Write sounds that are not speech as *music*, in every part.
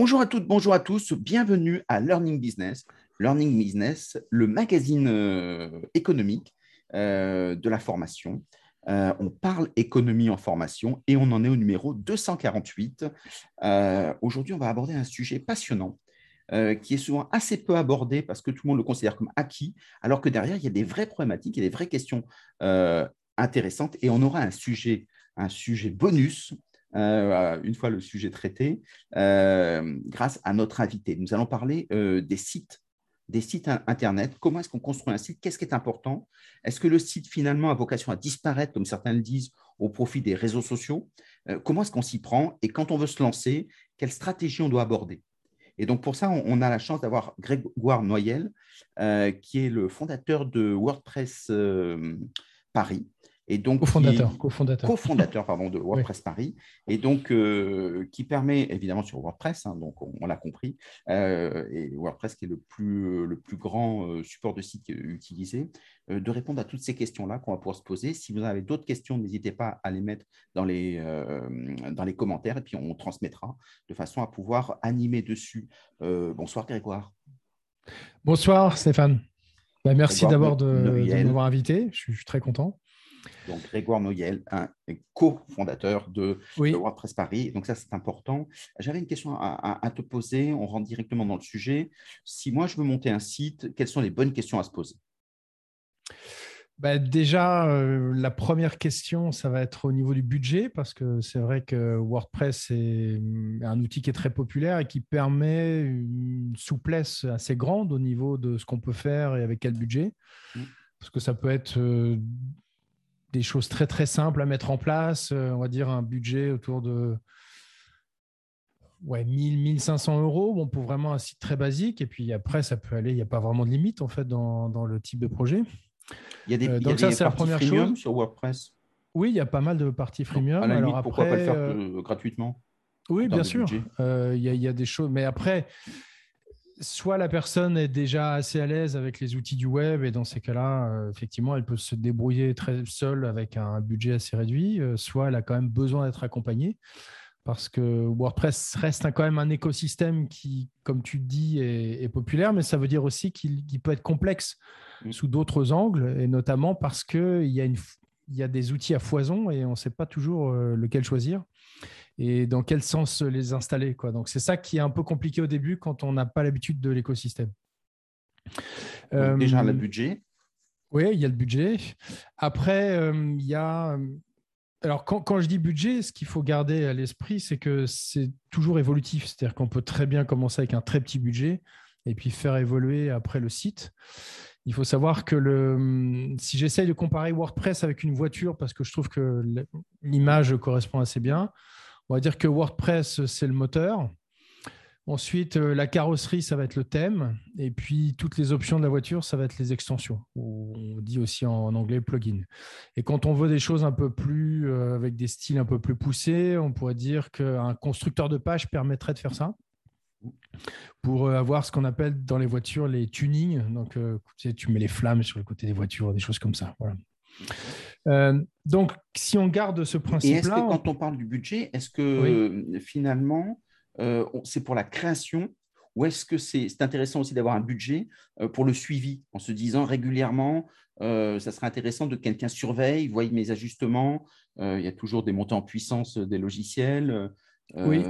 Bonjour à toutes, bonjour à tous, bienvenue à Learning Business. Learning Business, le magazine euh, économique euh, de la formation. Euh, on parle économie en formation et on en est au numéro 248. Aujourd'hui, on va aborder un sujet passionnant qui est souvent assez peu abordé parce que tout le monde le considère comme acquis, alors que derrière, il y a des vraies problématiques, il y a des vraies questions intéressantes et on aura un un sujet bonus euh, une fois le sujet traité, euh, grâce à notre invité. Nous allons parler euh, des sites, des sites Internet. Comment est-ce qu'on construit un site? Qu'est-ce qui est important? Est-ce que le site finalement a vocation à disparaître, comme certains le disent, au profit des réseaux sociaux? Comment est-ce qu'on s'y prend? Et quand on veut se lancer, quelle stratégie on doit aborder? Et donc, pour ça, on, a la chance d'avoir Grégoire Noyel, qui est le fondateur de WordPress Paris, et donc cofondateur, cofondateur. cofondateur pardon, de *laughs* WordPress Paris, et donc euh, qui permet évidemment sur WordPress, hein, donc on, l'a compris, euh, et WordPress qui est le plus, le plus grand euh, support de site utilisé, de répondre à toutes ces questions-là qu'on va pouvoir se poser. Si vous avez d'autres questions, n'hésitez pas à les mettre dans les, dans les commentaires, et puis on transmettra de façon à pouvoir animer dessus. bonsoir Grégoire. Bonsoir Stéphane. Bah, merci d'abord de, de m'avoir invité, je suis très content donc Grégoire Noyel, un cofondateur de, WordPress Paris. Donc ça, c'est important. J'avais une question à, te poser. On rentre directement dans le sujet. Si moi, je veux monter un site, quelles sont les bonnes questions à se poser? Bah, déjà, euh, la première question, ça va être au niveau du budget, parce que c'est vrai que WordPress est un outil qui est très populaire et qui permet une souplesse assez grande au niveau de ce qu'on peut faire et avec quel budget. Mmh. Parce que ça peut être euh, des choses très très simples à mettre en place. Euh, on va dire un budget autour de ouais, 1000, 1500 euros bon, pour vraiment un site très basique. Et puis après, ça peut aller, il n'y a pas vraiment de limite en fait dans, dans le type de projet. Il y a des, euh, donc ça, c'est la première chose. sur WordPress? Oui, il y a pas mal de parties freemium. à Alors pourquoi pas le faire euh, gratuitement? Oui, bien sûr. Il y, y, a des choses, mais après, soit la personne est déjà assez à l'aise avec les outils du web et dans ces cas-là, euh, effectivement, elle peut se débrouiller très seule avec un budget assez réduit, euh, soit elle a quand même besoin d'être accompagnée parce que WordPress reste quand même un écosystème qui, comme tu dis, est, populaire, mais ça veut dire aussi qu'il peut être complexe mm. sous d'autres angles, et notamment parce qu'il y, a y a des outils à foison et on ne sait pas toujours euh, lequel choisir et dans quel sens les installer. Quoi. Donc c'est ça qui est un peu compliqué au début quand on n'a pas l'habitude de l'écosystème. déjà le euh, budget. Oui, il y a le budget. Après, euh, il y a. Euh, alors, quand, quand, je dis budget, ce qu'il faut garder à l'esprit, c'est que c'est toujours évolutif. C'est-à-dire qu'on peut très bien commencer avec un très petit budget et puis faire évoluer après le site. Il faut savoir que le, si j'essaye de comparer WordPress avec une voiture, parce que je trouve que l'image correspond assez bien, on va dire que WordPress, c'est le moteur. Ensuite, euh, la carrosserie, ça va être le thème. Et puis, toutes les options de la voiture, ça va être les extensions. On dit aussi en anglais plugin. Et quand on veut des choses un peu plus, euh, avec des styles un peu plus poussés, on pourrait dire qu'un constructeur de page permettrait de faire ça. Pour euh, avoir ce qu'on appelle dans les voitures les tunings. Donc, tu, tu mets les flammes sur le côté des voitures, des choses comme ça. Voilà. Euh, donc, si on garde ce principe-là. Et est-ce que quand on parle du budget, est-ce que euh, finalement, euh, c'est pour la création ou est-ce que c'est intéressant aussi d'avoir un budget pour le suivi en se disant régulièrement, ça serait intéressant de quelqu'un surveille, voie mes ajustements, il y a toujours des montées en puissance des logiciels. Oui,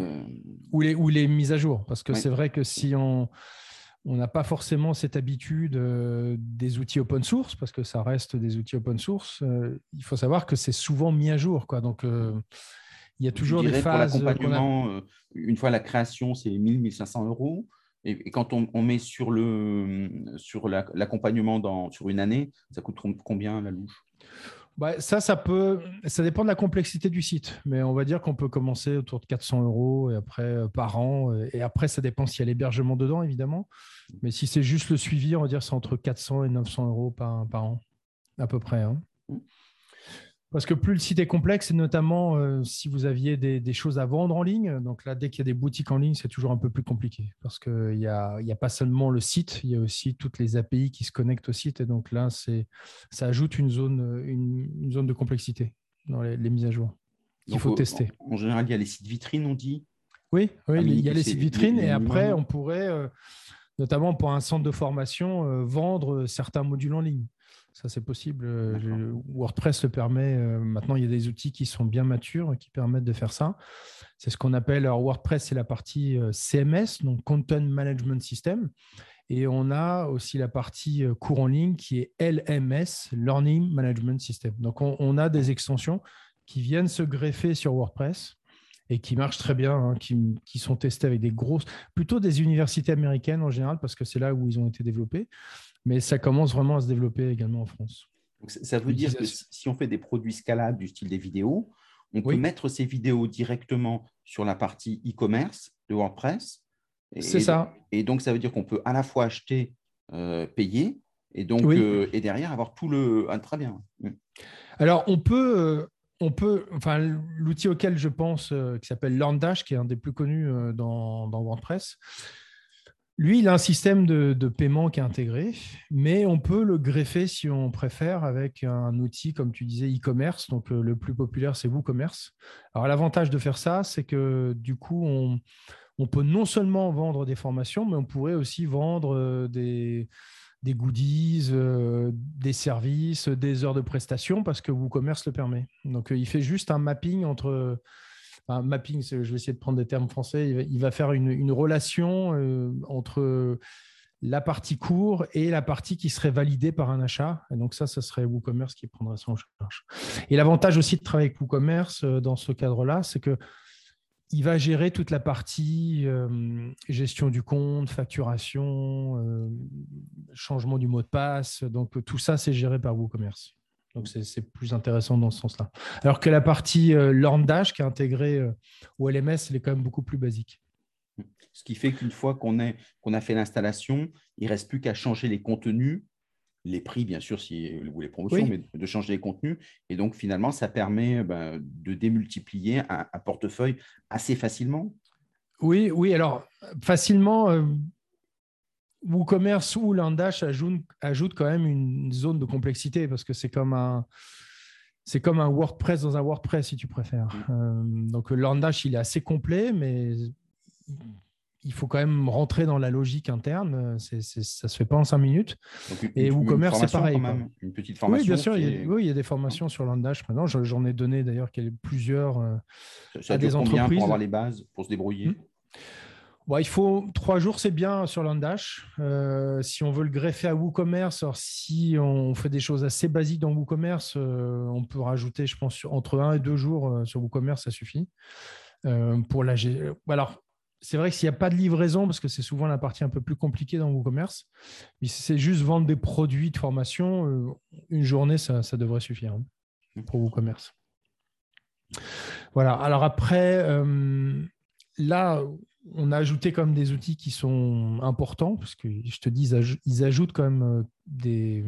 ou les, ou les mises à jour, parce que c'est vrai que si on on n'a pas forcément cette habitude euh, des outils open source, parce que ça reste des outils open source. Euh, il faut savoir que c'est souvent mis à jour. Quoi. Donc, euh, il y a toujours des phases. l'accompagnement, une fois la création, c'est 1000, 1500 euros. Et, quand on, met sur l'accompagnement dans sur une année, ça coûte combien la louche? Bah, ça, ça peut, ça dépend de la complexité du site, mais on va dire qu'on peut commencer autour de 400 euros et après euh, par an. Euh, et après, ça dépend s'il y a l'hébergement dedans, évidemment. Mais si c'est juste le suivi, on va dire c'est entre 400 et 900 euros par, par an, à peu près. Hein. Parce que plus le site est complexe, et notamment euh, si vous aviez des, choses à vendre en ligne, donc là, dès qu'il y a des boutiques en ligne, c'est toujours un peu plus compliqué. Parce qu'il n'y a, y a pas seulement le site, il y a aussi toutes les API qui se connectent au site. Et donc là, ça ajoute une zone, une, zone de complexité dans les, mises à jour qu'il faut tester. En, général, il y a les sites vitrines, on dit? Oui, oui il y a les sites vitrines et après, on pourrait, notamment pour un centre de formation, vendre certains modules en ligne. Ça, c'est possible. WordPress le permet. Maintenant, il y a des outils qui sont bien matures qui permettent de faire ça. C'est ce qu'on appelle, alors WordPress, c'est la partie CMS, donc Content Management System. Et on a aussi la partie cours en ligne qui est LMS, Learning Management System. Donc, on, a des extensions qui viennent se greffer sur WordPress et qui marchent très bien, hein, qui, qui, sont testées avec des grosses, plutôt des universités américaines en général, parce que c'est là où ils ont été développés. Mais ça commence vraiment à se développer également en France. ça veut dire que si on fait des produits scalables du style des vidéos, on peut mettre ces vidéos directement sur la partie e-commerce de WordPress. C'est ça. Et donc, ça veut dire qu'on peut à la fois acheter, euh, payer, et donc euh, et derrière avoir tout le. Ah, très bien. Alors, on peut. Euh, on peut, enfin, l'outil auquel je pense, qui s'appelle LearnDash, qui est un des plus connus dans, dans WordPress, lui, il a un système de, paiement qui est intégré, mais on peut le greffer si on préfère avec un outil, comme tu disais, e-commerce. Donc, euh, le plus populaire, c'est WooCommerce. Alors, l'avantage de faire ça, c'est que du coup, on, peut non seulement vendre des formations, mais on pourrait aussi vendre euh, des, goodies, euh, des services, des heures de prestation, parce que WooCommerce le permet. Donc, il fait juste un mapping entre mapping, je vais essayer de prendre des termes français, il va, faire une, relation euh, entre la partie cours et la partie qui serait validée par un achat. Et donc ça, ce serait WooCommerce qui prendrait ça en charge. Et l'avantage aussi de travailler avec WooCommerce euh, dans ce cadre-là, c'est que il va gérer toute la partie euh, gestion du compte, facturation, changement du mot de passe. Donc tout ça, c'est géré par WooCommerce. Donc, c'est plus intéressant dans ce sens-là. Alors que la partie euh, qui est intégrée euh, au LMS, elle est quand même beaucoup plus basique. Ce qui fait qu'une fois qu'on a fait l'installation, il ne reste plus qu'à changer les contenus, les prix, bien sûr, si vous les promotions, mais de changer les contenus. Et donc, finalement, ça permet ben, de démultiplier un, portefeuille assez facilement. Oui, oui. Alors, facilement, euh, WooCommerce ou Landash ajoute, ajoute quand même une zone de complexité parce que c'est comme un c'est comme un WordPress dans un WordPress si tu préfères. Euh, donc Landash il est assez complet, mais il faut quand même rentrer dans la logique interne. C'est, ça se fait pas en cinq minutes. et WooCommerce c'est pareil. une petite formation. Oui, bien sûr. Il y a, oui, il y a des formations sur Landash maintenant. J'en ai donné d'ailleurs plusieurs euh, ça, à des entreprises pour avoir les bases, pour se débrouiller. Hmm il faut trois jours, c'est bien sur Landash. Euh, si on veut le greffer à WooCommerce, alors si on fait des choses assez basiques dans WooCommerce, euh, on peut rajouter, je pense, entre un et deux jours euh, sur WooCommerce, ça suffit. pour la... Alors, c'est vrai que s'il n'y a pas de livraison, parce que c'est souvent la partie un peu plus compliquée dans WooCommerce, mais si c'est juste vendre des produits de formation, une journée, ça, devrait suffire hein, pour WooCommerce. Voilà. Alors après, là, on a ajouté comme des outils qui sont importants, parce que je te dis, ils ajoutent quand même euh, des.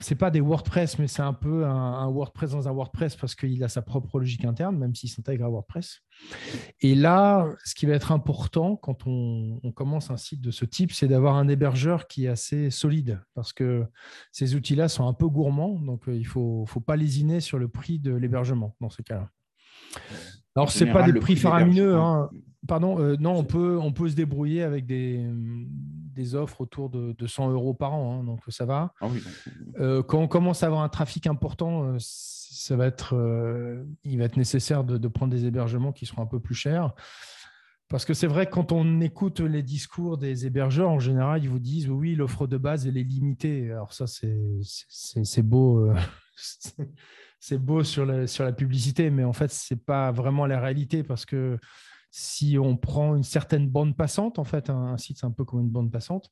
C'est pas des WordPress, mais c'est un peu un, WordPress dans un WordPress parce qu'il a sa propre logique interne, même s'il s'intègre à WordPress. Et là, ce qui va être important quand on, commence un site de ce type, c'est d'avoir un hébergeur qui est assez solide parce que ces outils-là sont un peu gourmands, donc euh, il ne faut, faut pas lésiner sur le prix de l'hébergement dans ce cas-là. Alors, ce n'est pas des prix faramineux. Hein. Pardon, euh, non, on peut, on peut se débrouiller avec des, des offres autour de, 100 euros par an. Hein, donc, ça va. Ah euh, quand on commence à avoir un trafic important, euh, ça va être, il va être nécessaire de, prendre des hébergements qui seront un peu plus chers. Parce que c'est vrai que quand on écoute les discours des hébergeurs, en général, ils vous disent oui, l'offre de base, elle est limitée. Alors ça, c'est beau *laughs* c'est beau sur la, sur la publicité, mais en fait, ce n'est pas vraiment la réalité parce que si on prend une certaine bande passante, en fait, un, site, c'est un peu comme une bande passante,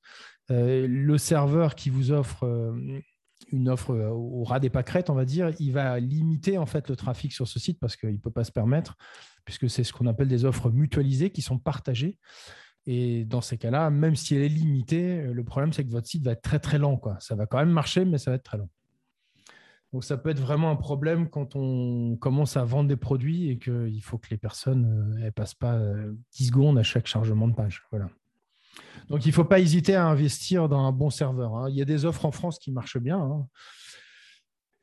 euh, le serveur qui vous offre euh, une offre euh, au ras des pâquerettes, on va dire, il va limiter en fait le trafic sur ce site parce qu'il ne peut pas se permettre, puisque c'est ce qu'on appelle des offres mutualisées qui sont partagées. Et dans ces cas-là, même si elle est limitée, le problème, c'est que votre site va être très, très lent. Ça va quand même marcher, mais ça va être très lent. Donc ça peut être vraiment un problème quand on commence à vendre des produits et qu'il faut que les personnes ne euh, passent pas 10 euh, secondes à chaque chargement de page. Voilà. Donc il ne faut pas hésiter à investir dans un bon serveur. Hein. Il y a des offres en France qui marchent bien. Hein.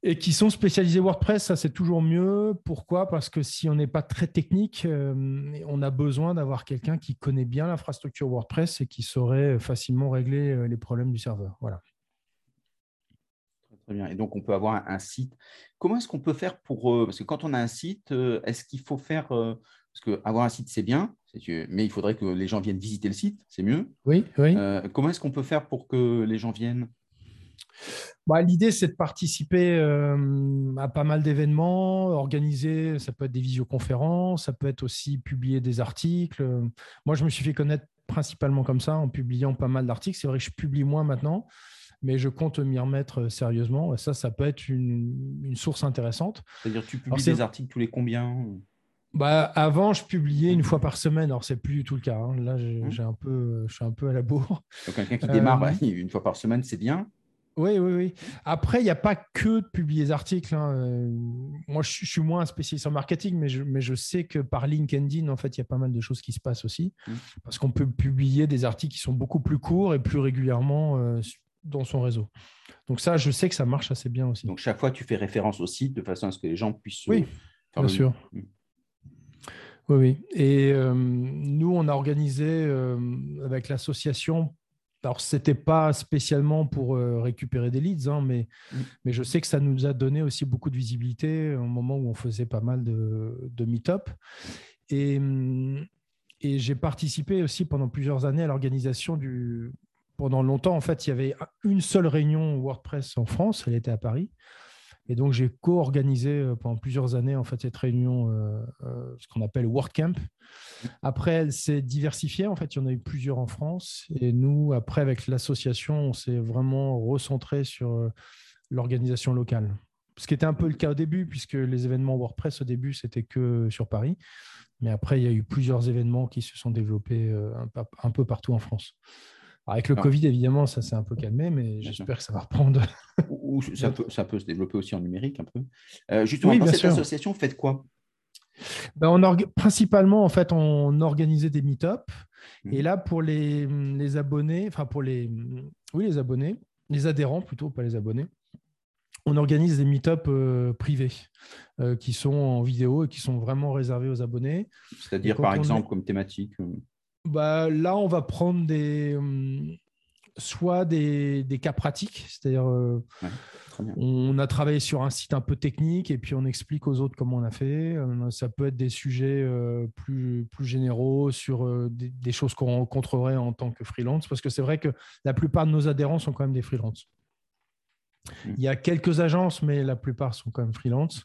et qui sont spécialisés WordPress, ça c'est toujours mieux. Pourquoi? Parce que si on n'est pas très technique, euh, on a besoin d'avoir quelqu'un qui connaît bien l'infrastructure WordPress et qui saurait facilement régler les problèmes du serveur. Voilà. Très bien. Et donc on peut avoir un, site. Comment est-ce qu'on peut faire pour euh, parce que quand on a un site, est-ce qu'il faut faire parce que avoir un site c'est bien, mais il faudrait que les gens viennent visiter le site, c'est mieux. Oui, oui. comment est-ce qu'on peut faire pour que les gens viennent? Bah, l'idée, c'est de participer euh, à pas mal d'événements, organiser, ça peut être des visioconférences, ça peut être aussi publier des articles. Moi, je me suis fait connaître principalement comme ça, en publiant pas mal d'articles. C'est vrai que je publie moins maintenant, mais je compte m'y remettre sérieusement. Ça, ça peut être une, source intéressante. C'est-à-dire, tu publies des articles tous les combien bah, avant, je publiais une fois par semaine. Alors, c'est plus du tout le cas. Hein. Là, mmh. j'ai un peu, je suis un peu à la bourre. Donc, quelqu'un qui démarre euh, une fois par semaine, c'est bien. Oui, oui, oui. Après, il n'y a pas que de publier des articles. Hein. Euh, moi, je, suis moins spécialiste en marketing, mais je, mais je sais que par LinkedIn, en fait, il y a pas mal de choses qui se passent aussi. Mmh. Parce qu'on peut publier des articles qui sont beaucoup plus courts et plus régulièrement euh, dans son réseau. Donc ça, je sais que ça marche assez bien aussi. Donc chaque fois, tu fais référence au site de façon à ce que les gens puissent... Oui, bien sûr. Mmh. Oui, oui. Et euh, nous, on a organisé avec l'association alors, ce n'était pas spécialement pour euh, récupérer des leads, hein, mais, mm. mais je sais que ça nous a donné aussi beaucoup de visibilité au moment où on faisait pas mal de, de meet-up. Et, mm, et j'ai participé aussi pendant plusieurs années à l'organisation du. Pendant longtemps, en fait, il y avait une seule réunion WordPress en France, elle était à Paris. Et donc, j'ai co-organisé euh, pendant plusieurs années en fait, cette réunion, euh, euh, ce qu'on appelle WordCamp. Après, elle s'est diversifiée. En fait, il y en a eu plusieurs en France. Et nous, après, avec l'association, on s'est vraiment recentré sur l'organisation locale. Ce qui était un peu le cas au début, puisque les événements WordPress, au début, c'était que sur Paris. Mais après, il y a eu plusieurs événements qui se sont développés un peu partout en France. Avec le Covid, évidemment, ça s'est un peu calmé, mais j'espère que ça va reprendre. Ou, *laughs* ça, peut, ça, peut, se développer aussi en numérique un peu. Euh, justement, dans cette association, faites quoi? Ben, on Principalement, en fait, on organisait des meet-up. Mmh. Et là, pour les, les, abonnés, enfin pour les, oui, les abonnés, les adhérents plutôt, pas les abonnés, on organise des meet-up euh, privés euh, qui sont en vidéo et qui sont vraiment réservés aux abonnés. C'est-à-dire, par exemple, comme thématique bah, Là, on va prendre des, hum, soit des, des, cas pratiques, c'est-à-dire euh, on a travaillé sur un site un peu technique et puis on explique aux autres comment on a fait. Euh, ça peut être des sujets euh, plus, plus généraux sur des, choses qu'on rencontrerait en tant que freelance, parce que c'est vrai que la plupart de nos adhérents sont quand même des freelances. Mmh. Il y a quelques agences, mais la plupart sont quand même freelance.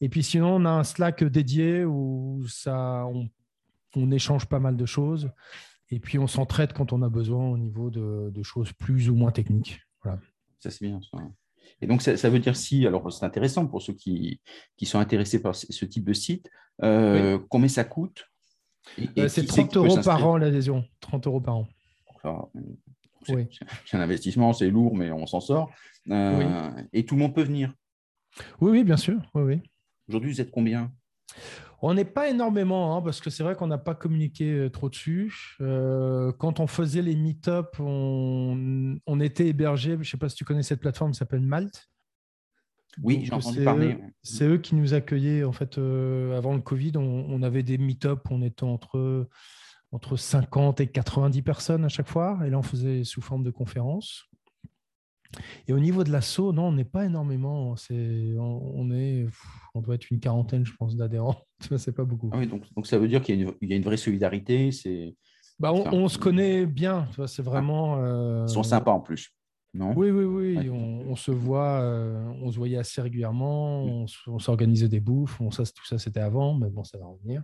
Et puis sinon, on a un Slack dédié où ça, on on échange pas mal de choses. Et puis, on s'entraide quand on a besoin au niveau de, choses plus ou moins techniques. Voilà. Ça, c'est bien. Et donc, ça, veut dire si, alors c'est intéressant pour ceux qui, qui sont intéressés par ce type de site, euh, combien ça coûte euh, C'est 30 euros par an l'adhésion. 30 euros par an. c'est un investissement, c'est lourd, mais on s'en sort. Euh, et tout le monde peut venir. Oui, oui, bien sûr. Oui. Aujourd'hui, vous êtes combien? On n'est pas énormément, hein, parce que c'est vrai qu'on n'a pas communiqué euh, trop dessus. Euh, quand on faisait les meet-up, on, était hébergé. Je ne sais pas si tu connais cette plateforme qui s'appelle Malte. Oui, j'ai entendu parler. C'est eux qui nous accueillaient. En fait, euh, avant le Covid, on, avait des meet-up, on était entre, entre 50 et 90 personnes à chaque fois. Et là, on faisait sous forme de conférence. Et au niveau de l'assaut, non, on n'est pas énormément. C'est, on, est, on doit être une quarantaine, je pense, d'adhérents. *laughs* c'est pas beaucoup. Ah oui, donc, donc, ça veut dire qu'il y a une, il y a une vraie solidarité. C'est, bah, on, se connaît bien. C'est vraiment. Euh, Ils sont sympas en plus. Non? Oui, oui, oui. On, se voit, euh, on se voyait assez régulièrement. Mm. On, s'organisait des bouffes. On, ça, tout ça, c'était avant, mais bon, ça va revenir.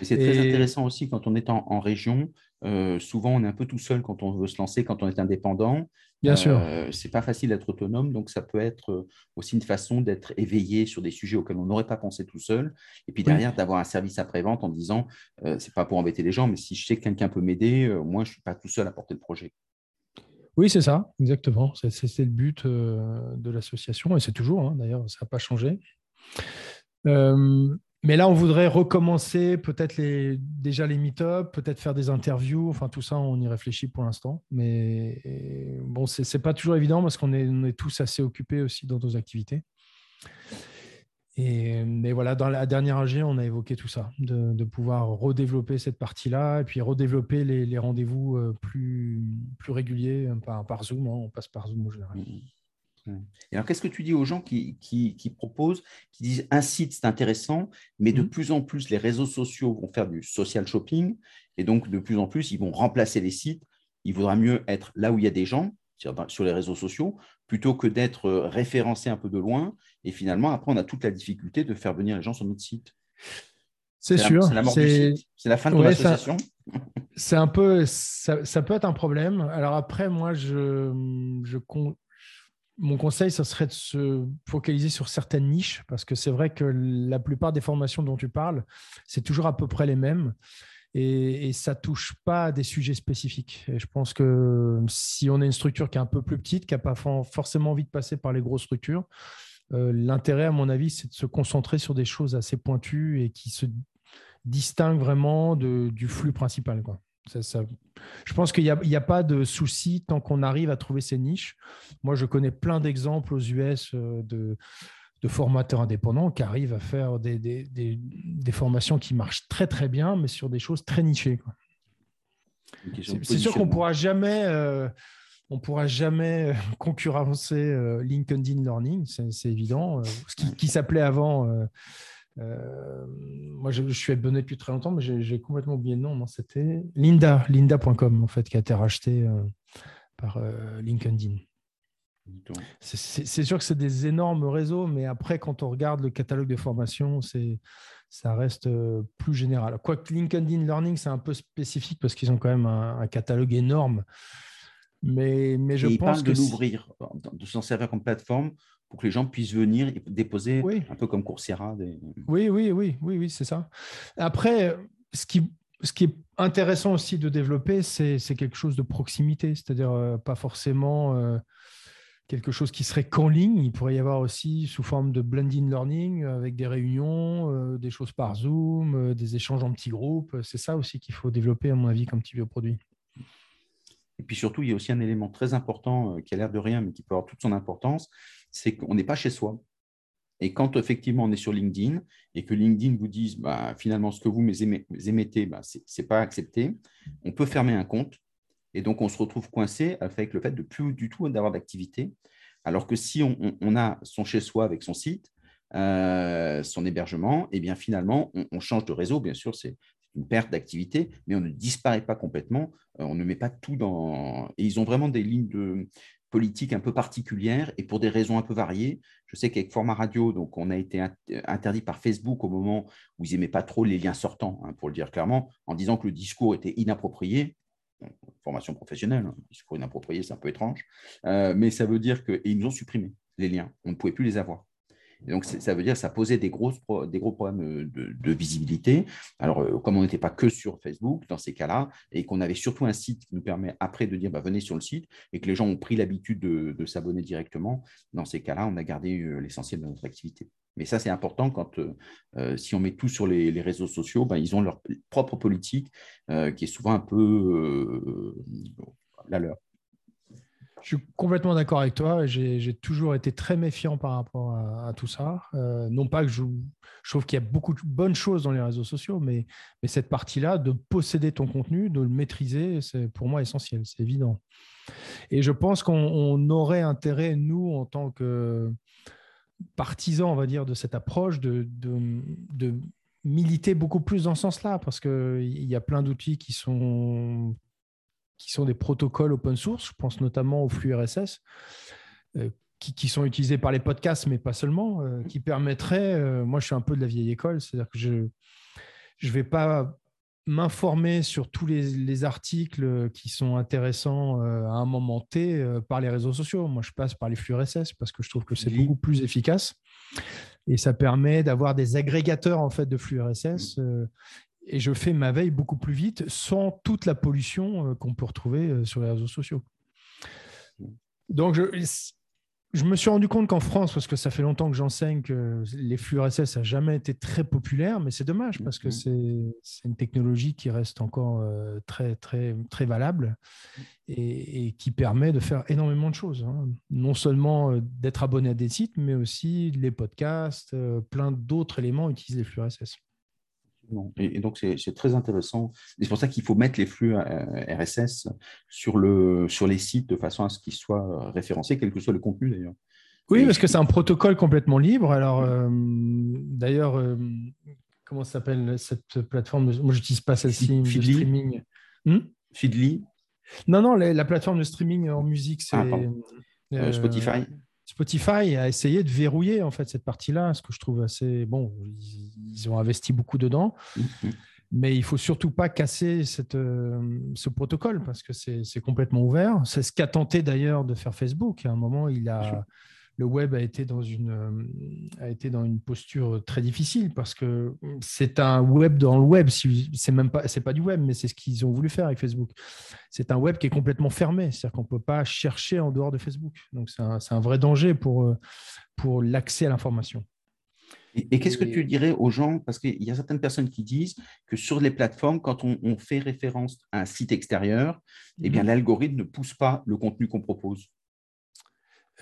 Et c'est très intéressant aussi quand on est en, région. Euh, souvent, on est un peu tout seul quand on veut se lancer, quand on est indépendant. Bien sûr. Euh, c'est pas facile d'être autonome, donc ça peut être euh, aussi une façon d'être éveillé sur des sujets auxquels on n'aurait pas pensé tout seul. Et puis derrière, d'avoir un service après-vente en disant, euh, c'est pas pour embêter les gens, mais si je sais que quelqu'un peut m'aider, moi, je suis pas tout seul à porter le projet. Oui, c'est ça, exactement. C'est le but de l'association et c'est toujours, hein, d'ailleurs, ça n'a pas changé. Mais là, on voudrait recommencer peut-être déjà les meet-up, peut-être faire des interviews. Enfin, tout ça, on y réfléchit pour l'instant. Mais bon, ce n'est pas toujours évident parce qu'on est, tous assez occupés aussi dans nos activités. Et, voilà, dans la dernière AG, on a évoqué tout ça, de, pouvoir redévelopper cette partie-là et puis redévelopper les, rendez-vous euh, plus, plus réguliers par, par Zoom. Hein. on passe par Zoom au général. Mmh. Et alors, qu'est-ce que tu dis aux gens qui, qui, proposent, qui disent un site, c'est intéressant, mais de mmh. plus en plus, les réseaux sociaux vont faire du social shopping, et donc de plus en plus, ils vont remplacer les sites. Il vaudra mieux être là où il y a des gens, sur les réseaux sociaux, plutôt que d'être euh, référencé un peu de loin. Et finalement, après, on a toute la difficulté de faire venir les gens sur notre site. C'est sûr. C'est la fin de l'association. C'est un peu, ça, peut être un problème. Alors après, moi, je, je, mon conseil, ça serait de se focaliser sur certaines niches, parce que c'est vrai que la plupart des formations dont tu parles, c'est toujours à peu près les mêmes et, ça ne touche pas à des sujets spécifiques. Et je pense que si on a une structure qui est un peu plus petite, qui n'a pas forcément envie de passer par les grosses structures, euh, l'intérêt, à mon avis, c'est de se concentrer sur des choses assez pointues et qui se distinguent vraiment du flux principal. Je pense qu'il n'y a, pas de souci tant qu'on arrive à trouver ces niches. Moi, je connais plein d'exemples aux US euh, de, de formateurs indépendants qui arrivent à faire des, des, des, formations qui marchent très très bien, mais sur des choses très nichées. C'est sûr qu'on pourra jamais, euh, on pourra jamais euh, *laughs* concurrencer euh, LinkedIn Learning, c'est évident. ce qui, qui s'appelait avant, moi je, suis abonné depuis très longtemps, mais j'ai complètement oublié le nom. C'était Linda, Linda.com en fait, qui a été racheté par LinkedIn. C'est sûr que c'est des énormes réseaux, mais après, quand on regarde le catalogue de formation, ça reste euh, plus général. Quoique LinkedIn Learning, c'est un peu spécifique parce qu'ils ont quand même un, catalogue énorme. Mais, mais je pense que de l'ouvrir, de s'en servir comme plateforme pour que les gens puissent venir et déposer un peu comme Coursera. Oui, oui, oui, oui, oui, c'est ça. Après, ce qui, ce qui est intéressant aussi de développer, c'est quelque chose de proximité, c'est-à-dire euh, pas forcément. Euh, quelque chose qui serait qu'en ligne. Il pourrait y avoir aussi sous forme de blending learning avec des réunions, euh, des choses par Zoom, euh, des échanges en petits groupes. C'est ça aussi qu'il faut développer, à mon avis, comme petit bioproduit. Et puis surtout, il y a aussi un élément très important euh, qui a l'air de rien, mais qui peut avoir toute son importance, c'est qu'on n'est pas chez soi. Et quand effectivement on est sur LinkedIn et que LinkedIn vous dise bah, finalement ce que vous émettez, bah, ce n'est pas accepté, on peut fermer un compte et donc, on se retrouve coincé avec le fait de plus du tout d'avoir d'activité. Alors que si on, a son chez-soi avec son site, euh, son hébergement, et eh bien finalement, on, change de réseau. Bien sûr, c'est une perte d'activité, mais on ne disparaît pas complètement. Euh, on ne met pas tout dans. Et ils ont vraiment des lignes de politique un peu particulières et pour des raisons un peu variées. Je sais qu'avec Format Radio, donc on a été interdit par Facebook au moment où ils n'aimaient pas trop les liens sortants, hein, pour le dire clairement, en disant que le discours était inapproprié formation professionnelle, hein, discours inapproprié, c'est un peu étrange, euh, mais ça veut dire qu'ils nous ont supprimé les liens, on ne pouvait plus les avoir. Donc, ça veut dire que ça posait des, des gros problèmes de, visibilité. Alors, euh, comme on n'était pas que sur Facebook dans ces cas-là, et qu'on avait surtout un site qui nous permet après de dire bah, venez sur le site, et que les gens ont pris l'habitude de, s'abonner directement, dans ces cas-là, on a gardé euh, l'essentiel de notre activité. Mais ça, c'est important quand, euh, euh, si on met tout sur les, réseaux sociaux, ben, ils ont leur propre politique euh, qui est souvent un peu la leur. Je suis complètement d'accord avec toi. J'ai toujours été très méfiant par rapport à, tout ça. non pas que je, trouve qu'il y a beaucoup de bonnes choses dans les réseaux sociaux, mais, cette partie-là, de posséder ton contenu, de le maîtriser, c'est pour moi essentiel, c'est évident. Et je pense qu'on aurait intérêt, nous, en tant que partisan, on va dire, de cette approche, de, militer beaucoup plus dans ce sens-là, parce qu'il y a plein d'outils qui sont, qui sont des protocoles open source, je pense notamment au flux RSS, euh, qui, qui, sont utilisés par les podcasts, mais pas seulement, euh, qui permettraient, euh, moi je suis un peu de la vieille école, c'est-à-dire que je ne vais pas m'informer sur tous les, articles qui sont intéressants à un moment T par les réseaux sociaux. Moi, je passe par les flux RSS parce que je trouve que c'est beaucoup plus efficace et ça permet d'avoir des agrégateurs en fait de flux RSS. Euh, et je fais ma veille beaucoup plus vite sans toute la pollution qu'on peut retrouver sur les réseaux sociaux. Donc, je, je me suis rendu compte qu'en France, parce que ça fait longtemps que j'enseigne que les flux RSS n'a jamais été très populaire, mais c'est dommage parce que mhm. c'est une technologie qui reste encore euh, très, très, très valable et, qui permet de faire énormément de choses. Hein. Non seulement euh, d'être abonné à des sites, mais aussi les podcasts, euh, plein d'autres éléments utilisent les flux RSS. Et, donc, c'est très intéressant. C'est pour ça qu'il faut mettre les flux euh, RSS sur, le, sur les sites de façon à ce qu'ils soient référencés, quel que soit le contenu d'ailleurs. Oui, parce que c'est un protocole complètement libre. Alors, euh, d'ailleurs, euh, comment s'appelle cette plateforme? Moi, je n'utilise pas celle-ci de streaming. Hmm? Feedly Non, non, la, plateforme de streaming en musique, c'est ah, Spotify? Spotify a essayé de verrouiller en fait cette partie-là, ce que je trouve assez bon. Ils, ont investi beaucoup dedans, mhm. mais il faut surtout pas casser cette, euh, ce protocole parce que c'est complètement ouvert. C'est ce qu'a tenté d'ailleurs de faire Facebook. À un moment, il a le web a été dans une, euh, a été dans une posture très difficile parce que c'est un web dans le web. C'est même pas, c'est pas du web, mais c'est ce qu'ils ont voulu faire avec Facebook. C'est un web qui est complètement fermé, c'est-à-dire qu'on peut pas chercher en dehors de Facebook. Donc c'est un, un, vrai danger pour, euh, pour l'accès à l'information. Et, qu'est-ce que tu dirais aux gens? Parce qu'il y a certaines personnes qui disent que sur les plateformes, quand on, fait référence à un site extérieur, eh bien, mhm. l'algorithme ne pousse pas le contenu qu'on propose.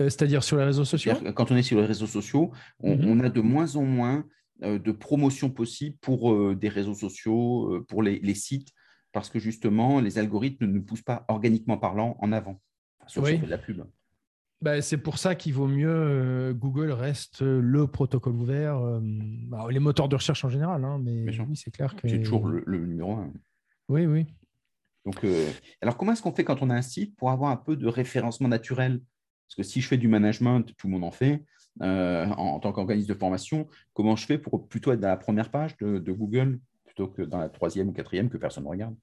Euh, c'est-à-dire sur les réseaux sociaux Quand on est sur les réseaux sociaux, on, mhm. a de moins en moins euh, de promotion possible pour euh, des réseaux sociaux, pour les, sites, parce que justement, les algorithmes ne poussent pas organiquement parlant en avant, sur de la pub. Bah, c'est pour ça qu'il vaut mieux Google reste le protocole ouvert. les moteurs de recherche en général, hein, mais oui, c'est clair que. C'est toujours le, numéro un. Oui, oui. Donc, alors, comment est-ce qu'on fait quand on a un site pour avoir un peu de référencement naturel? Parce que si je fais du management, tout le monde en fait, euh, en, tant qu'organisme de formation, comment je fais pour plutôt être dans la première page de, Google plutôt que dans la troisième ou quatrième que personne ne regarde?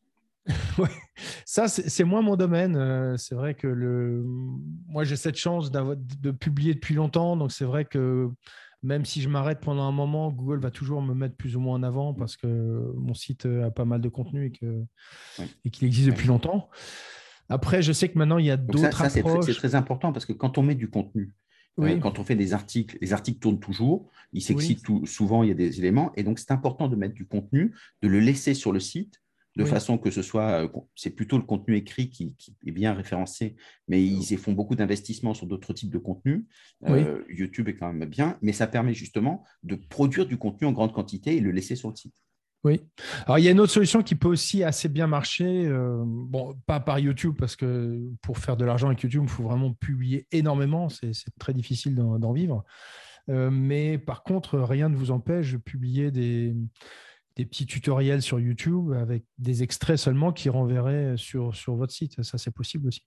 *laughs* Oui, ça, c'est moins mon domaine. Euh, c'est vrai que le... moi, j'ai cette chance de publier depuis longtemps. Donc, c'est vrai que même si je m'arrête pendant un moment, Google va toujours me mettre plus ou moins en avant parce que mon site a pas mal de contenu et qu'il existe depuis longtemps. Après, je sais que maintenant, il y a d'autres approches. C'est très, important parce que quand on met du contenu, euh, quand on fait des articles, les articles tournent toujours, ils s'excitent souvent, il y a des éléments. Et donc, c'est important de mettre du contenu, de le laisser sur le site de façon que ce soit, euh, c'est plutôt le contenu écrit qui, est bien référencé, mais ils font beaucoup d'investissements sur d'autres types de contenus. Euh, YouTube est quand même bien, mais ça permet justement de produire du contenu en grande quantité et le laisser sur le site. Oui. Alors, il y a une autre solution qui peut aussi assez bien marcher. Euh, bon, pas par YouTube, parce que pour faire de l'argent avec YouTube, il faut vraiment publier énormément. C'est très difficile d'en vivre. Euh, mais par contre, rien ne vous empêche de publier des, petits tutoriels sur YouTube avec des extraits seulement qui renverraient sur, sur votre site. Ça, c'est possible aussi.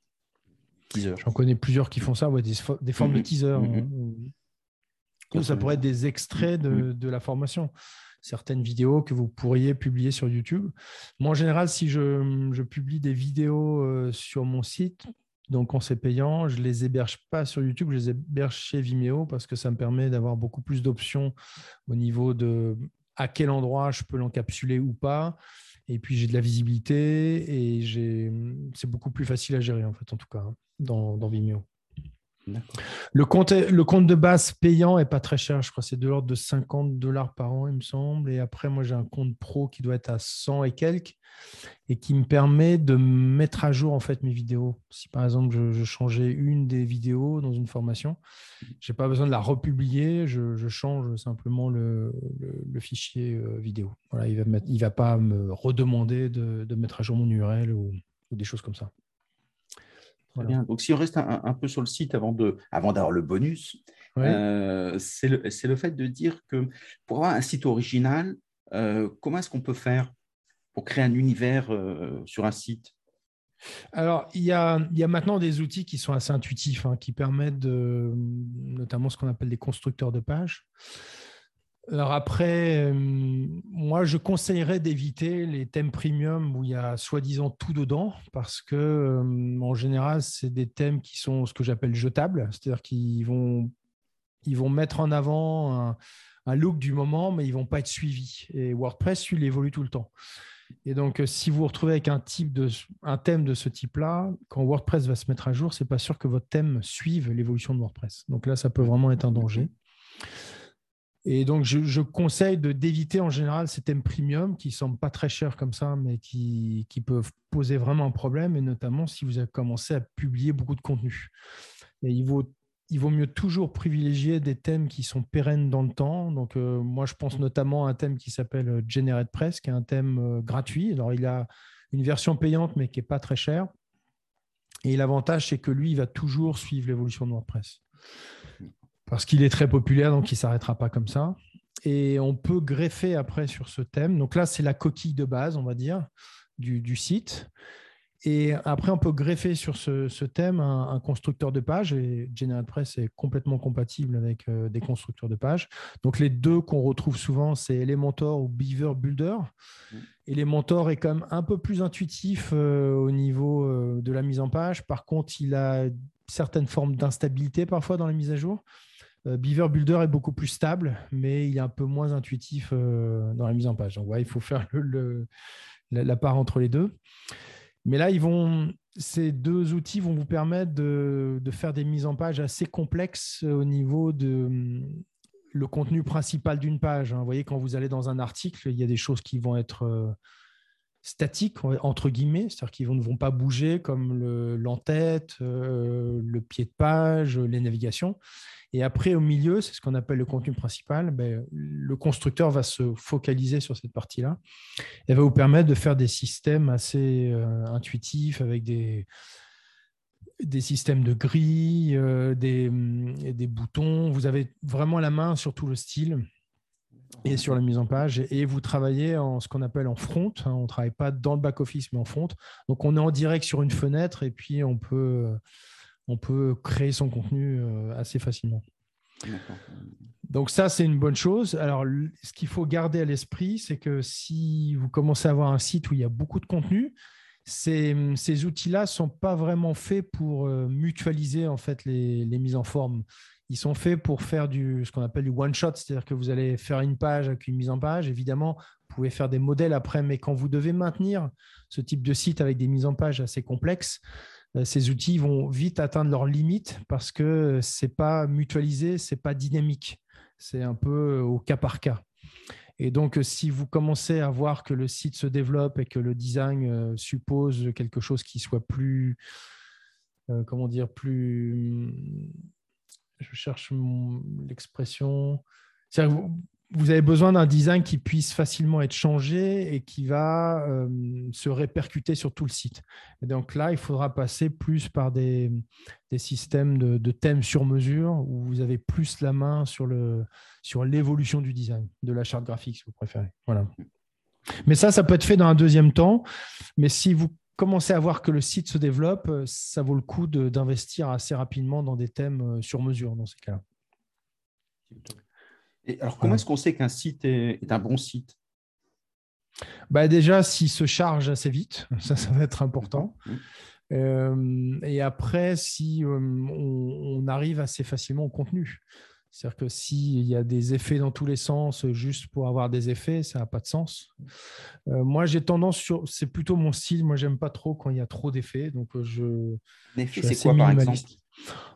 J'en connais plusieurs qui font ça, des, formes de mm-hmm. teaser. Mm-hmm. Hein. ça pourrait être des extraits de, mm-hmm. de la formation certaines vidéos que vous pourriez publier sur YouTube. Moi, en général, si je, publie des vidéos euh, sur mon site, donc quand c'est payant, je ne les héberge pas sur YouTube, je les héberge chez Vimeo parce que ça me permet d'avoir beaucoup plus d'options au niveau de à quel endroit je peux l'encapsuler ou pas. Et puis j'ai de la visibilité et c'est beaucoup plus facile à gérer en fait, en tout cas, hein, dans Vimeo. Le compte, le compte de base payant est pas très cher, je crois c'est de l'ordre de 50 dollars par an, il me semble. Et après, moi, j'ai un compte pro qui doit être à 100 et quelques et qui me permet de mettre à jour en fait mes vidéos. Si par exemple, je, changeais une des vidéos dans une formation, j'ai pas besoin de la republier, je, change simplement le, fichier euh, vidéo. Voilà, il va, il va pas me redemander de, mettre à jour mon URL ou des choses comme ça. Bien. Donc, si on reste un, peu sur le site avant d'avoir avant le bonus, euh, c'est le, le, fait de dire que pour avoir un site original, euh, comment est-ce qu'on peut faire pour créer un univers euh, sur un site? Alors, il y, a, il y, a, maintenant des outils qui sont assez intuitifs, hein, qui permettent de, notamment ce qu'on appelle des constructeurs de pages. Alors après, euh, moi, je conseillerais d'éviter les thèmes premium où il y a soi-disant tout dedans, parce que euh, en général, c'est des thèmes qui sont ce que j'appelle jetables, c'est-à-dire qu'ils vont, ils vont mettre en avant un, look du moment, mais ils vont pas être suivis. Et WordPress, il évolue tout le temps. Et donc, si vous vous retrouvez avec un, type de, un thème de ce type-là, quand WordPress va se mettre à jour, ce n'est pas sûr que votre thème suive l'évolution de WordPress. Donc là, ça peut vraiment être un danger. Et donc, je, conseille d'éviter en général ces thèmes premium qui ne semblent pas très chers comme ça, mais qui, qui, peuvent poser vraiment un problème, et notamment si vous avez commencé à publier beaucoup de contenu. Il vaut il vaut mieux toujours privilégier des thèmes qui sont pérennes dans le temps. Donc, euh, moi, je pense notamment à un thème qui s'appelle euh, GeneratePress, qui est un thème euh, gratuit. Alors, il a une version payante, mais qui n'est pas très chère. Et l'avantage, c'est que lui, il va toujours suivre l'évolution de WordPress. Parce qu'il est très populaire, donc il ne s'arrêtera pas comme ça. Et on peut greffer après sur ce thème. Donc là, c'est la coquille de base, on va dire, du, site. Et après, on peut greffer sur ce, thème un, constructeur de page. Et GeneratePress est complètement compatible avec euh, des constructeurs de pages. Donc, les deux qu'on retrouve souvent, c'est Elementor ou Beaver Builder. Elementor est quand même un peu plus intuitif euh, au niveau euh, de la mise en page. Par contre, il a certaines formes d'instabilité parfois dans les mises à jour. Beaver Builder est beaucoup plus stable, mais il est un peu moins intuitif dans la mise en page. Donc, ouais, il faut faire le, la part entre les deux. Mais là, ces deux outils vont vous permettre de, faire des mises en page assez complexes au niveau de hum, le contenu principal d'une page. Hein. Vous voyez, quand vous allez dans un article, il y a des choses qui vont être euh, statiques, entre guillemets, c'est-à-dire qu'ils ne vont pas bouger comme l'entête, euh, le pied de page, les navigations. Et après, au milieu, c'est ce qu'on appelle le contenu principal. Ben, le constructeur va se focaliser sur cette partie-là et va vous permettre de faire des systèmes assez euh, intuitifs avec des, des systèmes de grilles, euh, des, des, boutons. Vous avez vraiment la main sur tout le style et sur la mise en page. Et vous travaillez en ce qu'on appelle en front. Hein. on ne travaille pas dans le back-office, mais en front. Donc, on est en direct sur une fenêtre et puis on peut on peut créer son contenu euh, assez facilement. Donc ça, c'est une bonne chose. Alors, ce qu'il faut garder à l'esprit, c'est que si vous commencez à avoir un site où il y a beaucoup de contenu, ces, outils-là ne sont pas vraiment faits pour euh, mutualiser en fait les, mises en forme. Ils sont faits pour faire du, ce qu'on appelle du one-shot, c'est-à-dire que vous allez faire une page avec une mise en page. Évidemment, vous pouvez faire des modèles après, mais quand vous devez maintenir ce type de site avec des mises en page assez complexes, ces outils vont vite atteindre leurs limites parce que ce n'est pas mutualisé, ce n'est pas dynamique. C'est un peu au cas par cas. Et donc, si vous commencez à voir que le site se développe et que le design euh, suppose quelque chose qui soit plus, euh, comment dire, plus, je cherche l'expression, vous avez besoin d'un design qui puisse facilement être changé et qui va euh, se répercuter sur tout le site. Donc là, il faudra passer plus par des, systèmes de, thèmes sur mesure où vous avez plus la main sur, le, sur l'évolution du design, de la charte graphique, si vous préférez. Voilà. Mais ça, ça peut être fait dans un deuxième temps. Mais si vous commencez à voir que le site se développe, ça vaut le coup d'investir assez rapidement dans des thèmes euh, sur mesure dans ces cas-là alors, comment est-ce qu'on sait qu'un site est, un bon site? Bah Déjà, s'il se charge assez vite, *laughs* ça, ça va être important. Mmh. Euh, et après, si euh, on, arrive assez facilement au contenu. C'est-à-dire que s'il y a des effets dans tous les sens, juste pour avoir des effets, ça n'a pas de sens. Euh, moi, j'ai tendance sur. C'est plutôt mon style. Moi, j'aime pas trop quand il y a trop d'effets. Donc, je. L'effet, c'est quoi, par exemple?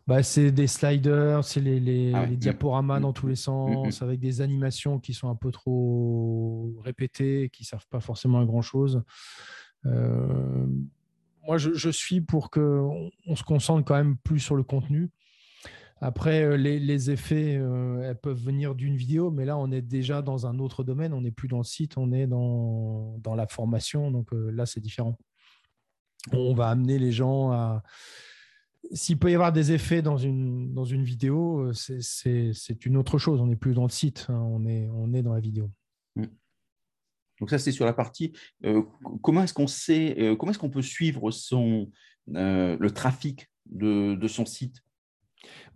Bah, c'est des sliders, c'est les, les, ah diaporamas mmh. dans tous les mmh. sens, avec des animations qui sont un peu trop répétées, qui ne servent pas forcément à grand-chose. Euh, moi, je, suis pour qu'on on se concentre quand même plus sur le contenu. Après, euh, les, effets, euh, elles peuvent venir d'une vidéo, mais là, on est déjà dans un autre domaine. On n'est plus dans le site, on est dans, dans la formation. Donc là, c'est différent. On va amener les gens à s'il peut y avoir des effets dans une, dans une vidéo, euh, c'est une autre chose. On n'est plus dans le site, hein. on, est, on est dans la vidéo. Mm. Donc ça, c'est sur la partie. Euh, comment est-ce qu'on sait, euh, comment est-ce qu'on peut suivre son, le trafic de, de son site?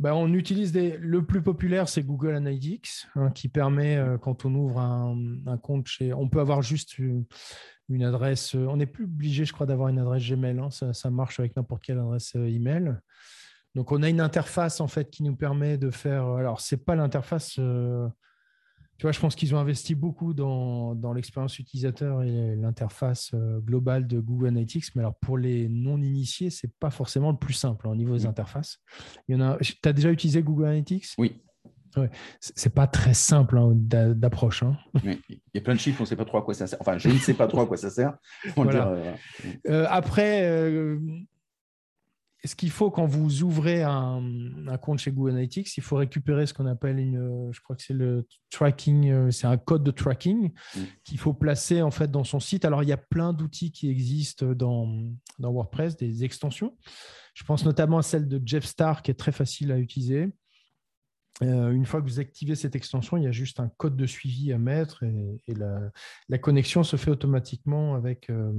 Ben, on utilise des... le plus populaire, c'est Google Analytics, hein, qui permet, quand on ouvre un, un, compte chez. On peut avoir juste une adresse. Euh, on n'est plus obligé, je crois, d'avoir une adresse Gmail. Hein. ça, marche avec n'importe quelle adresse euh, email. Donc, on a une interface en fait qui nous permet de faire. Euh, alors, c'est pas l'interface. tu vois, je pense qu'ils ont investi beaucoup dans, dans l'expérience utilisateur et l'interface globale de Google Analytics. Mais alors, pour les non-initiés, ce n'est pas forcément le plus simple hein, au niveau des interfaces. Tu as déjà utilisé Google Analytics? Oui. Ouais. C'est pas très simple hein, d'approche. Hein. Il y a plein de chiffres, on ne sait pas trop à quoi ça sert. Enfin, je ne sais pas trop à quoi ça sert. *laughs* Euh, euh, après, ce qu'il faut quand vous ouvrez un, compte chez Google Analytics, il faut récupérer ce qu'on appelle une, je crois que c'est le tracking, euh, c'est un code de tracking mm. qu'il faut placer en fait dans son site. Alors il y a plein d'outils qui existent dans, dans, WordPress, des extensions. Je pense notamment à celle de Jeff Star qui est très facile à utiliser. Euh, une fois que vous activez cette extension, il y a juste un code de suivi à mettre et, la, connexion se fait automatiquement avec, euh,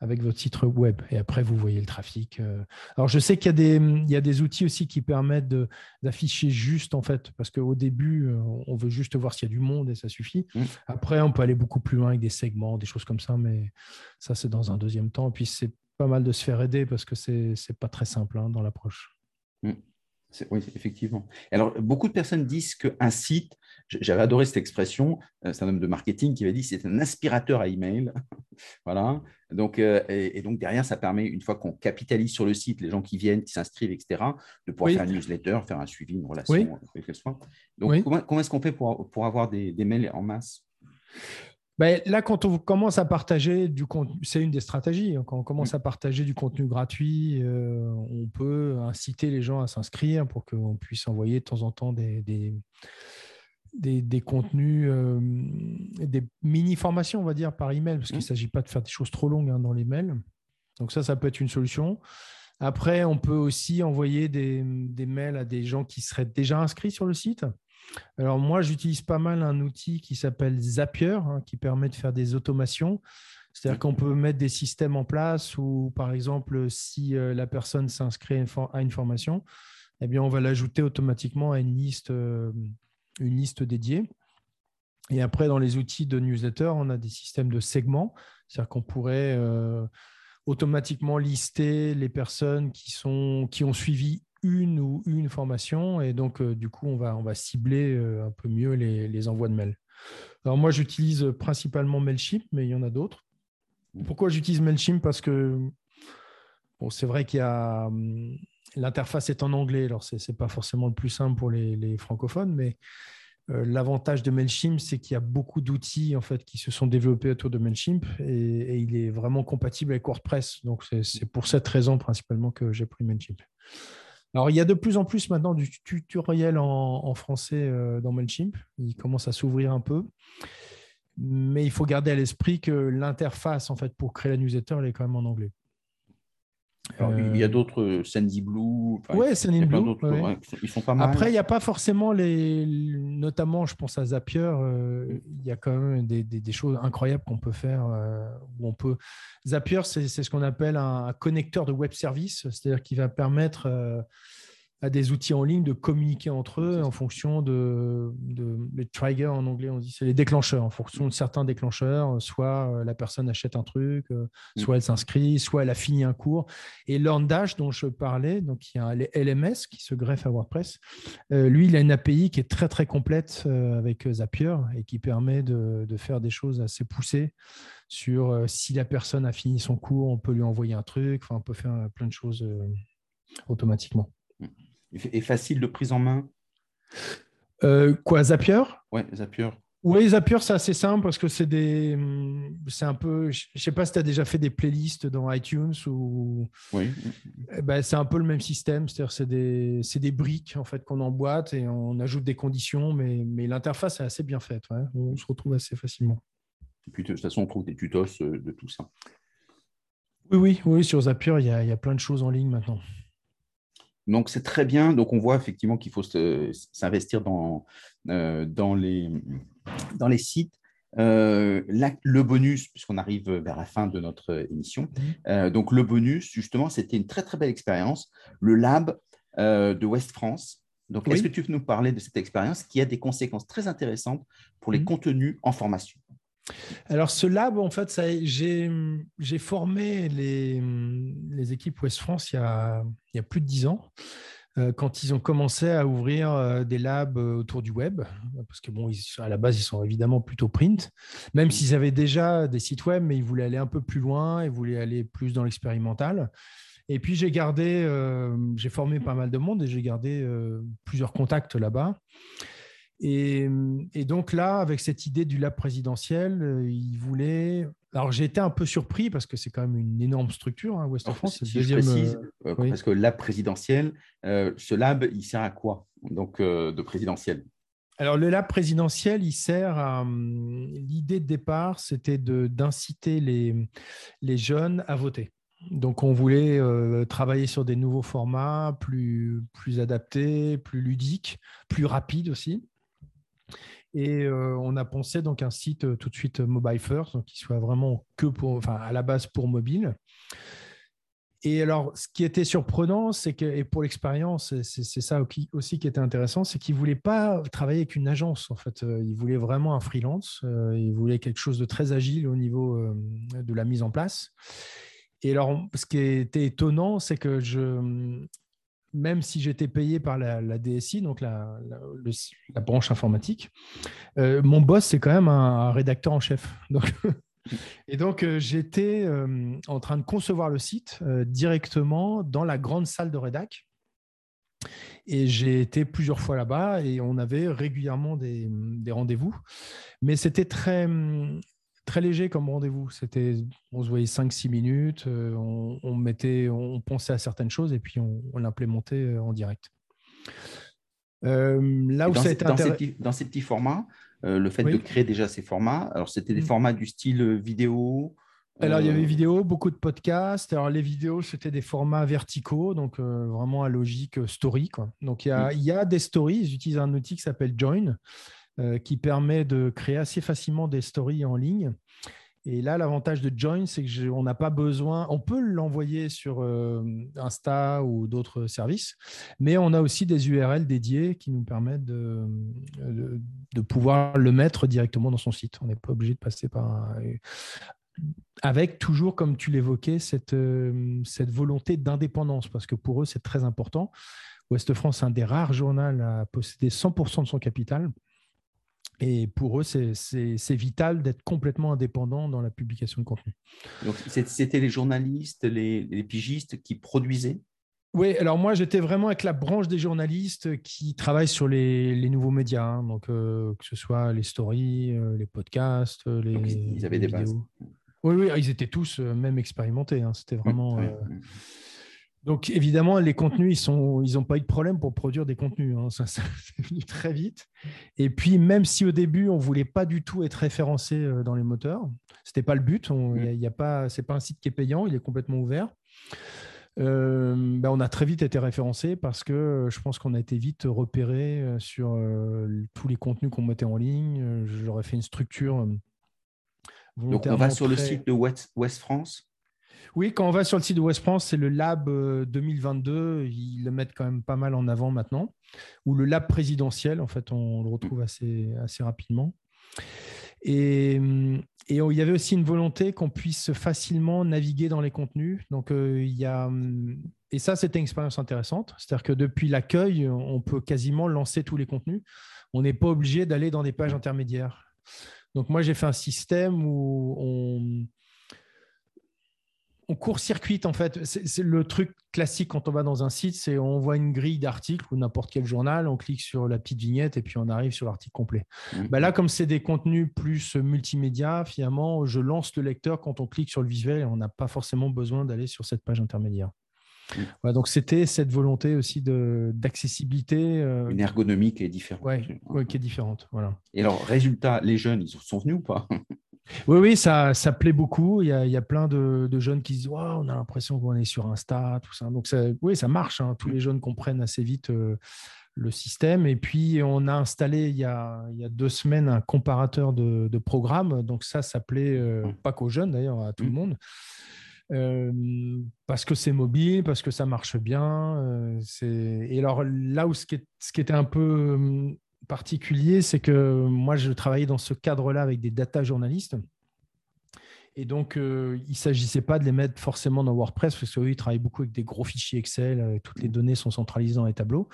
avec votre site web. Et après, vous voyez le trafic. Euh. Alors, je sais qu'il y, a des, il y a des outils aussi qui permettent d'afficher juste, en fait, parce qu'au début, on veut juste voir s'il y a du monde et ça suffit. Mmh. Après, on peut aller beaucoup plus loin avec des segments, des choses comme ça, mais ça, c'est dans un deuxième temps. Et puis, c'est pas mal de se faire aider parce que c'est n'est pas très simple hein, dans l'approche. Mmh. Oui, effectivement. Alors, beaucoup de personnes disent qu'un site, j'avais adoré cette expression, euh, c'est un homme de marketing qui avait dit c'est un aspirateur à email. *laughs* voilà. Donc, euh, et, donc, derrière, ça permet, une fois qu'on capitalise sur le site, les gens qui viennent, qui s'inscrivent, etc., de pouvoir faire une newsletter, faire un suivi, une relation, quelle qu'elle soit. Donc, comment, est-ce qu'on fait pour, pour avoir des, des mails en masse? Ben, là, quand on commence à partager du contenu, c'est une des stratégies. Hein. Quand on commence mm. à partager du contenu gratuit, euh, on peut inciter les gens à s'inscrire pour qu'on puisse envoyer de temps en temps des, des, des, contenus, euh, des mini-formations, on va dire, par email, parce qu'il ne mm. s'agit pas de faire des choses trop longues hein, dans les mails. Donc ça, ça peut être une solution. Après, on peut aussi envoyer des, des mails à des gens qui seraient déjà inscrits sur le site. Alors moi, j'utilise pas mal un outil qui s'appelle Zapier, hein, qui permet de faire des automations. C'est-à-dire qu'on peut mettre des systèmes en place où, par exemple, si euh, la personne s'inscrit à une formation, eh bien, on va l'ajouter automatiquement à une liste, euh, une liste dédiée. Et après, dans les outils de newsletter, on a des systèmes de segments. C'est-à-dire qu'on pourrait euh, automatiquement lister les personnes qui, ont suivi une ou une formation. Et donc, euh, du coup, on va, on va cibler euh, un peu mieux les, les envois de mails. Alors, moi, j'utilise principalement MailChimp, mais il y en a d'autres. Pourquoi j'utilise MailChimp? Parce que bon, c'est vrai qu'il y a. Hum, l'interface est en anglais, alors ce n'est pas forcément le plus simple pour les, les francophones, mais euh, l'avantage de MailChimp, c'est qu'il y a beaucoup d'outils en fait, qui se sont développés autour de MailChimp et, et il est vraiment compatible avec WordPress. Donc, c'est pour cette raison principalement que j'ai pris MailChimp. Alors, il y a de plus en plus maintenant du tutoriel en, français euh, dans MailChimp. Il commence à s'ouvrir un peu. Mais il faut garder à l'esprit que l'interface en fait, pour créer la newsletter, elle est quand même en anglais il y a euh, d'autres, euh, Sandy Blue. ouais, Sandy Blue. Ils sont pas mal. Après, il n'y a pas forcément les. Notamment, je pense à Zapier, euh, il y a quand même des, des, choses incroyables qu'on peut faire. où on peut... Zapier, c'est ce qu'on appelle un, connecteur de web service, c'est-à-dire qui va permettre à des outils en ligne de communiquer entre eux en fonction de, les triggers en anglais, on dit c'est les déclencheurs, en fonction de certains déclencheurs, soit euh, la personne achète un truc, euh, mm. soit elle s'inscrit, soit elle a fini un cours. Et LearnDash dont je parlais, donc il y a un LMS qui se greffe à WordPress, euh, lui il a une API qui est très très complète avec Zapier et qui permet de, de faire des choses assez poussées sur si la personne a fini son cours, on peut lui envoyer un truc, enfin on peut faire plein de choses automatiquement et facile de prise en main? Euh, Quoi, Zapier? Oui, Zapier. Oui, Zapier, c'est assez simple parce que c'est des. C'est un peu. Je ne sais pas si tu as déjà fait des playlists dans iTunes ou. Oui. Eh ben, c'est un peu le même système. C'est-à-dire, c'est des, des, briques en fait, qu'on emboîte et on ajoute des conditions, mais, mais l'interface est assez bien faite. On se retrouve assez facilement. Et puis, de toute façon, on trouve des tutos euh, de tout ça. Oui, oui, oui. Sur Zapier, il y a, il y a plein de choses en ligne maintenant. Donc, c'est très bien. Donc, on voit effectivement qu'il faut s'investir dans, euh, dans, les, dans les sites. Euh, le bonus, puisqu'on arrive vers la fin de notre émission, mhm. euh, donc le bonus, justement, c'était une très très belle expérience, le lab de West France. Donc, est-ce que tu peux nous parler de cette expérience qui a des conséquences très intéressantes pour les mhm. contenus en formation? Alors, ce lab, en fait, j'ai formé les, les, équipes Ouest France il y, a, il y, a, plus de dix ans. euh, quand ils ont commencé à ouvrir euh, des labs euh, autour du web, parce que bon, à la base, ils sont évidemment plutôt print, même s'ils avaient déjà des sites web, mais ils voulaient aller un peu plus loin, ils voulaient aller plus dans l'expérimental. Et puis j'ai gardé, j'ai formé pas mal de monde et j'ai gardé plusieurs contacts là-bas. Et, et, donc là, avec cette idée du lab présidentiel, ils voulaient alors j'ai été un peu surpris parce que c'est quand même une énorme structure, hein, West France. Si je précise, euh, euh, parce que lab présidentiel, euh, ce lab, il sert à quoi donc de présidentiel? Alors, le lab présidentiel, il sert à. Hum, l'idée de départ, c'était d'inciter les, les jeunes à voter. Donc, on voulait travailler sur des nouveaux formats plus, plus adaptés, plus ludiques, plus rapides aussi. Et euh, on a pensé donc un site euh, tout de suite euh, mobile first, qui soit vraiment que pour, enfin, à la base pour mobile. Et alors, ce qui était surprenant, c'est que, et pour l'expérience, c'est ça aussi qui était intéressant, c'est qu'ils ne voulaient pas travailler avec une agence, en fait. Ils voulaient vraiment un freelance. Ils voulaient quelque chose de très agile au niveau de la mise en place. Et alors, ce qui était étonnant, c'est que je, même si j'étais payé par la, DSI, donc la, branche informatique, euh, mon boss, c'est quand même un, rédacteur en chef. *laughs* et donc, euh, j'étais euh, en train de concevoir le site directement dans la grande salle de rédac. Et j'ai été plusieurs fois là-bas et on avait régulièrement des rendez-vous. Mais c'était très, très léger comme rendez-vous. C'était, on se voyait 5-6 minutes, euh, on, mettait, on pensait à certaines choses et puis on, l'implémentait euh, en direct. Euh, là où dans, ça a dans, ces petits, dans, ces petits, formats, le fait de créer déjà ces formats, alors c'était des mm. formats du style vidéo. Alors il y avait vidéo, beaucoup de podcasts. Alors les vidéos c'était des formats verticaux, donc vraiment à logique story. Quoi. Donc il y, a, mm. il y a des stories. Ils utilisent un outil qui s'appelle Join euh, qui permet de créer assez facilement des stories en ligne. Et là, l'avantage de Join, c'est qu'on n'a pas besoin, on peut l'envoyer sur euh, Insta ou d'autres services, mais on a aussi des URL dédiés qui nous permettent de, pouvoir le mettre directement dans son site. On n'est pas obligé de passer par Avec toujours, comme tu l'évoquais, cette, euh, cette volonté d'indépendance, parce que pour eux, c'est très important. Ouest France un des rares journaux à posséder 100% de son capital. Et pour eux, c'est vital d'être complètement indépendant dans la publication de contenu. Donc, c'était les journalistes, les, pigistes qui produisaient? Oui, alors moi j'étais vraiment avec la branche des journalistes qui travaillent sur les, nouveaux médias, hein. donc euh, que ce soit les stories, euh, les podcasts, les. Donc, ils avaient des bases. Oui, oui, ils étaient tous euh, même expérimentés. Hein. C'était vraiment. Donc évidemment, les contenus, ils n'ont ils pas eu de problème pour produire des contenus. Hein. Ça, *laughs* c'est venu très vite. Et puis, même si au début, on ne voulait pas du tout être référencé euh, dans les moteurs, ce n'était pas le but. Ce n'est pas, pas un site qui est payant, il est complètement ouvert. Euh, ben, on a très vite été référencé parce que euh, je pense qu'on a été vite repéré sur tous les contenus qu'on mettait en ligne. J'aurais fait une structure. Donc on va sur le site de West France oui, quand on va sur le site de West France, c'est le Lab 2022. Euh, Ils le mettent quand même pas mal en avant maintenant. Ou le Lab présidentiel, en fait, on le retrouve assez, assez rapidement. Et, et, il y avait aussi une volonté qu'on puisse facilement naviguer dans les contenus. Donc, euh, il y a, et ça, c'était une expérience intéressante. C'est-à-dire que depuis l'accueil, on peut quasiment lancer tous les contenus. On n'est pas obligé d'aller dans des pages intermédiaires. Donc, moi, j'ai fait un système où on, on court-circuite en fait. C'est le truc classique quand on va dans un site, c'est on voit une grille d'articles ou n'importe quel journal, on clique sur la petite vignette et puis on arrive sur l'article complet. Mmh. Bah là, comme c'est des contenus plus multimédia, finalement, je lance le lecteur quand on clique sur le visuel et on n'a pas forcément besoin d'aller sur cette page intermédiaire. Mmh. donc c'était cette volonté aussi d'accessibilité. Euh, une ergonomie qui est différente. Oui, qui est différente. Voilà. Et alors, résultat, les jeunes, ils sont venus ou pas? Oui, oui, ça, ça plaît beaucoup. Il y a, il y a plein de, jeunes qui disent on a l'impression qu'on est sur Insta, tout ça. Donc, oui, ça marche. Hein. Tous les jeunes comprennent assez vite euh, le système. Et puis, on a installé il y a, il y a deux semaines un comparateur de, de programmes. Donc, ça, ça plaît euh, pas qu'aux jeunes d'ailleurs, à tout le monde. Euh, parce que c'est mobile, parce que ça marche bien. et alors là où ce qui, ce qui était un peu particulier, c'est que moi, je travaillais dans ce cadre-là avec des data journalistes. Et donc, il ne s'agissait pas de les mettre forcément dans WordPress, parce qu'ils travaillent beaucoup avec des gros fichiers Excel, toutes les données sont centralisées dans les tableaux.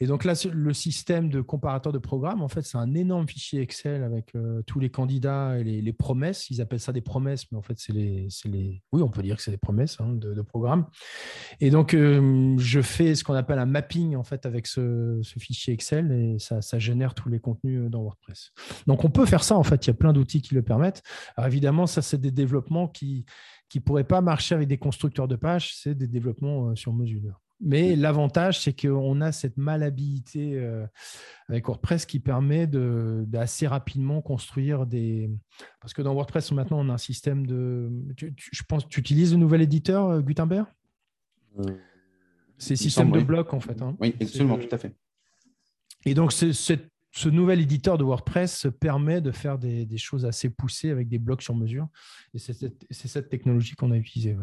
Et donc là, le système de comparateur de programme, en fait, c'est un énorme fichier Excel avec euh, tous les candidats et les, promesses. Ils appellent ça des promesses, mais en fait, c'est les, les, Oui, on peut dire que c'est des promesses hein, de, programme. Et donc, euh, je fais ce qu'on appelle un mapping, en fait, avec ce, fichier Excel et ça, ça, génère tous les contenus euh, dans WordPress. Donc, on peut faire ça, en fait. Il y a plein d'outils qui le permettent. Alors, évidemment, ça, c'est des développements qui ne pourraient pas marcher avec des constructeurs de pages. C'est des développements sur mesure. Mais l'avantage, c'est qu'on a cette malhabilité euh, avec WordPress qui permet d'assez rapidement construire des. Parce que dans WordPress, maintenant, on a un système de. je pense tu utilises le nouvel éditeur euh, Gutenberg? Euh, C'est système de blocs, en fait. Hein. Oui, absolument, tout à fait. Et donc, ce nouvel éditeur de WordPress permet de faire des, choses assez poussées avec des blocs sur mesure. Et c'est cette, technologie qu'on a utilisée.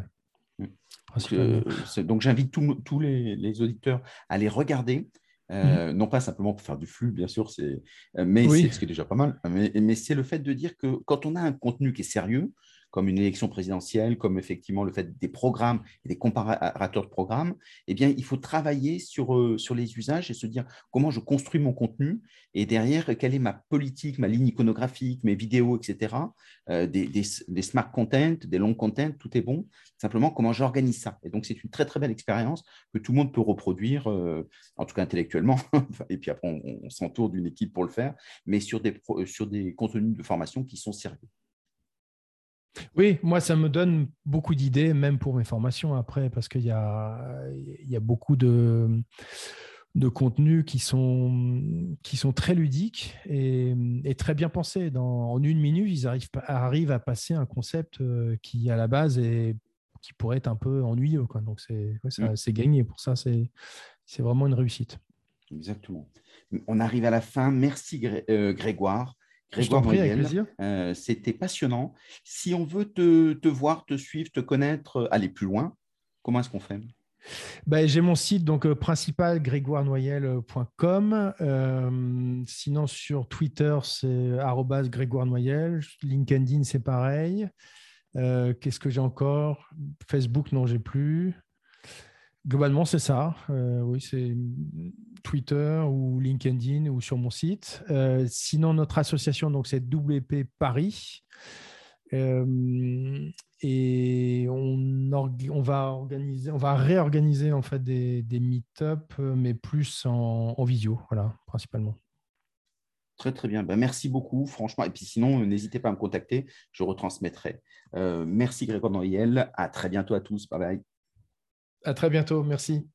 Donc, j'invite tous les, auditeurs à les regarder. Euh, mhm. Non pas simplement pour faire du flux, bien sûr, c'est, euh, mais c'est ce qui est déjà pas mal. Mais, mais c'est le fait de dire que quand on a un contenu qui est sérieux, comme une élection présidentielle, comme effectivement le fait des programmes et des comparateurs de programmes, eh bien, il faut travailler sur, euh, sur les usages et se dire comment je construis mon contenu et derrière, quelle est ma politique, ma ligne iconographique, mes vidéos, etc. Euh, des, des, smart content, des long content, tout est bon. Simplement, comment j'organise ça. Et donc, c'est une très, très belle expérience que tout le monde peut reproduire, euh, en tout cas intellectuellement. *laughs* et puis après, on, s'entoure d'une équipe pour le faire, mais sur des, sur des contenus de formation qui sont sérieux. Oui, moi, ça me donne beaucoup d'idées, même pour mes formations après, parce qu'il y a, il y a beaucoup de, de contenus qui sont, qui sont très ludiques et, très bien pensés. Dans, en une minute, ils arrivent, arrivent à passer un concept euh, qui, à la base, est, qui pourrait être un peu ennuyeux. Quoi. Donc, mm. c'est gagné. Pour ça, c'est vraiment une réussite. Exactement. On arrive à la fin. Merci, euh, Grégoire. Grégoire Noyel. Euh, c'était passionnant. Si on veut te, voir, te suivre, te connaître, euh, aller plus loin, comment est-ce qu'on fait? Ben, J'ai mon site donc euh, principal grégoirenoyel.com. sinon sur Twitter c'est Grégoire Noyel. LinkedIn c'est pareil. Qu'est-ce que j'ai encore? Facebook non j'ai plus. Globalement, c'est ça. Euh, oui, c'est Twitter ou LinkedIn ou sur mon site. Euh, sinon, notre association, donc c'est WP Paris. Euh, et on, va réorganiser en fait des, meet-up, mais plus en, visio, voilà, principalement. Très très bien. Ben, merci beaucoup, franchement. Et puis sinon, n'hésitez pas à me contacter, je retransmettrai. merci Grégoire Noël. À très bientôt à tous. Bye bye. À très bientôt. Merci.